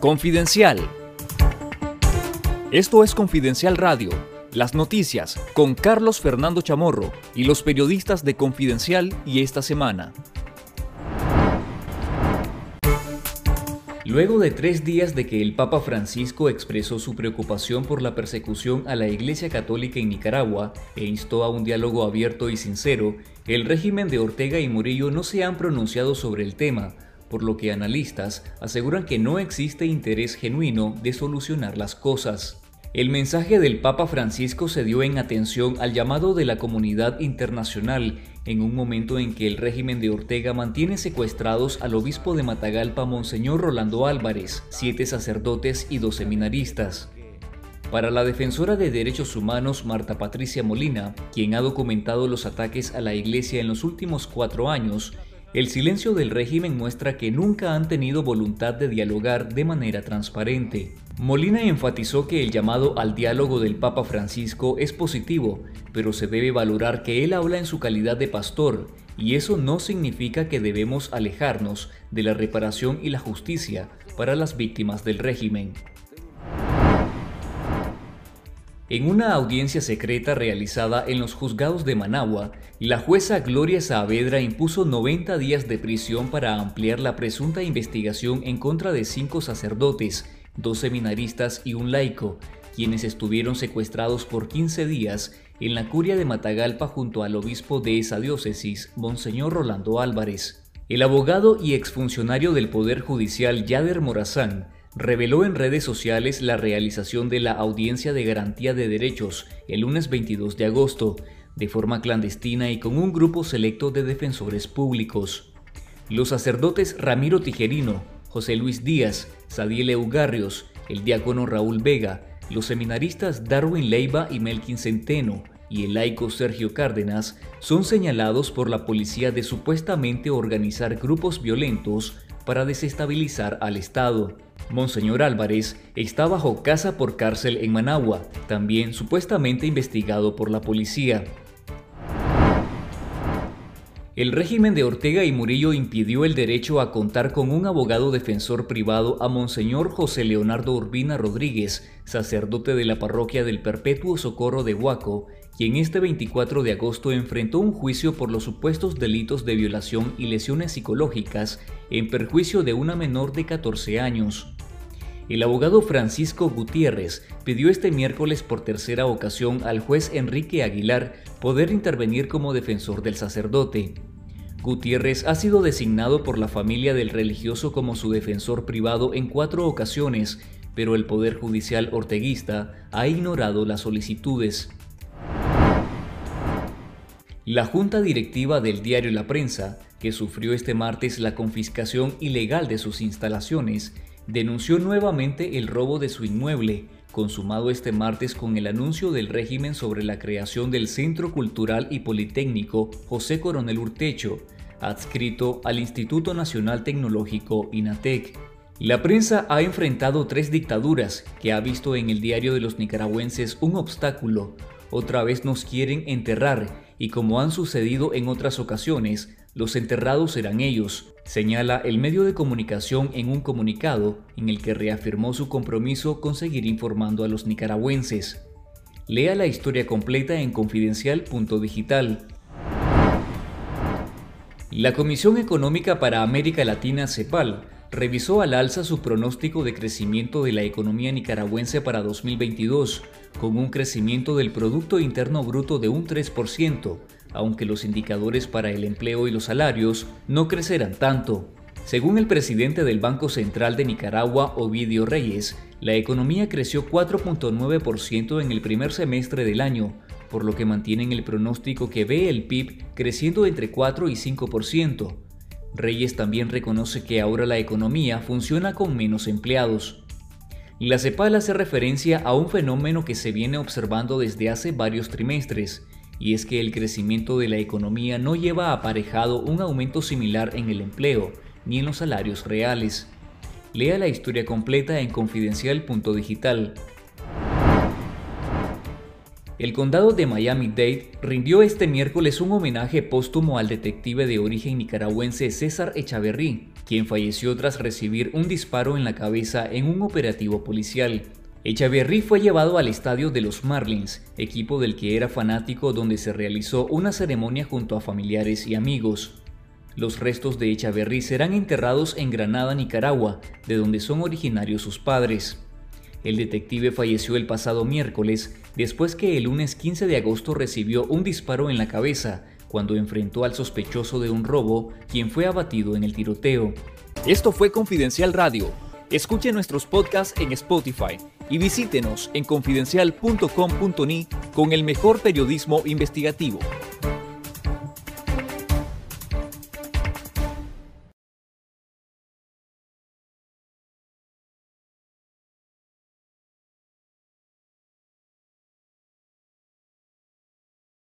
Confidencial. Esto es Confidencial Radio, las noticias con Carlos Fernando Chamorro y los periodistas de Confidencial y esta semana. Luego de tres días de que el Papa Francisco expresó su preocupación por la persecución a la Iglesia Católica en Nicaragua e instó a un diálogo abierto y sincero, el régimen de Ortega y Murillo no se han pronunciado sobre el tema, por lo que analistas aseguran que no existe interés genuino de solucionar las cosas. El mensaje del Papa Francisco se dio en atención al llamado de la comunidad internacional en un momento en que el régimen de Ortega mantiene secuestrados al obispo de Matagalpa, Monseñor Rolando Álvarez, siete sacerdotes y dos seminaristas. Para la defensora de derechos humanos Marta Patricia Molina, quien ha documentado los ataques a la iglesia en los últimos cuatro años, el silencio del régimen muestra que nunca han tenido voluntad de dialogar de manera transparente. Molina enfatizó que el llamado al diálogo del Papa Francisco es positivo, pero se debe valorar que él habla en su calidad de pastor, y eso no significa que debemos alejarnos de la reparación y la justicia para las víctimas del régimen. En una audiencia secreta realizada en los juzgados de Managua, la jueza Gloria Saavedra impuso 90 días de prisión para ampliar la presunta investigación en contra de cinco sacerdotes, dos seminaristas y un laico, quienes estuvieron secuestrados por 15 días en la curia de Matagalpa junto al obispo de esa diócesis, Monseñor Rolando Álvarez. El abogado y exfuncionario del Poder Judicial Yader Morazán reveló en redes sociales la realización de la audiencia de garantía de derechos el lunes 22 de agosto, de forma clandestina y con un grupo selecto de defensores públicos. Los sacerdotes Ramiro Tijerino, José Luis Díaz, Sadiel Ugarrios, el diácono Raúl Vega, los seminaristas Darwin Leiva y Melkin Centeno y el laico Sergio Cárdenas son señalados por la policía de supuestamente organizar grupos violentos para desestabilizar al Estado. Monseñor Álvarez está bajo casa por cárcel en Managua, también supuestamente investigado por la policía. El régimen de Ortega y Murillo impidió el derecho a contar con un abogado defensor privado a Monseñor José Leonardo Urbina Rodríguez, sacerdote de la parroquia del Perpetuo Socorro de Huaco, quien este 24 de agosto enfrentó un juicio por los supuestos delitos de violación y lesiones psicológicas en perjuicio de una menor de 14 años. El abogado Francisco Gutiérrez pidió este miércoles por tercera ocasión al juez Enrique Aguilar poder intervenir como defensor del sacerdote. Gutiérrez ha sido designado por la familia del religioso como su defensor privado en cuatro ocasiones, pero el Poder Judicial orteguista ha ignorado las solicitudes. La junta directiva del diario La Prensa, que sufrió este martes la confiscación ilegal de sus instalaciones, denunció nuevamente el robo de su inmueble, consumado este martes con el anuncio del régimen sobre la creación del Centro Cultural y Politécnico José Coronel Urtecho, adscrito al Instituto Nacional Tecnológico INATEC. La prensa ha enfrentado tres dictaduras que ha visto en el diario de los nicaragüenses un obstáculo. Otra vez nos quieren enterrar y como han sucedido en otras ocasiones, los enterrados serán ellos, señala el medio de comunicación en un comunicado en el que reafirmó su compromiso con seguir informando a los nicaragüenses. Lea la historia completa en confidencial.digital. La Comisión Económica para América Latina, CEPAL, revisó al alza su pronóstico de crecimiento de la economía nicaragüense para 2022, con un crecimiento del Producto Interno Bruto de un 3%, aunque los indicadores para el empleo y los salarios no crecerán tanto. Según el presidente del Banco Central de Nicaragua, Ovidio Reyes, la economía creció 4.9% en el primer semestre del año, por lo que mantienen el pronóstico que ve el PIB creciendo entre 4 y 5%. Reyes también reconoce que ahora la economía funciona con menos empleados. La CEPAL hace referencia a un fenómeno que se viene observando desde hace varios trimestres, y es que el crecimiento de la economía no lleva aparejado un aumento similar en el empleo ni en los salarios reales. Lea la historia completa en confidencial.digital. El condado de Miami-Dade rindió este miércoles un homenaje póstumo al detective de origen nicaragüense César Echaverrí, quien falleció tras recibir un disparo en la cabeza en un operativo policial. Echaverry fue llevado al estadio de los Marlins, equipo del que era fanático donde se realizó una ceremonia junto a familiares y amigos. Los restos de Echaverry serán enterrados en Granada, Nicaragua, de donde son originarios sus padres. El detective falleció el pasado miércoles después que el lunes 15 de agosto recibió un disparo en la cabeza cuando enfrentó al sospechoso de un robo, quien fue abatido en el tiroteo. Esto fue Confidencial Radio. Escuche nuestros podcasts en Spotify y visítenos en confidencial.com.ni con el mejor periodismo investigativo.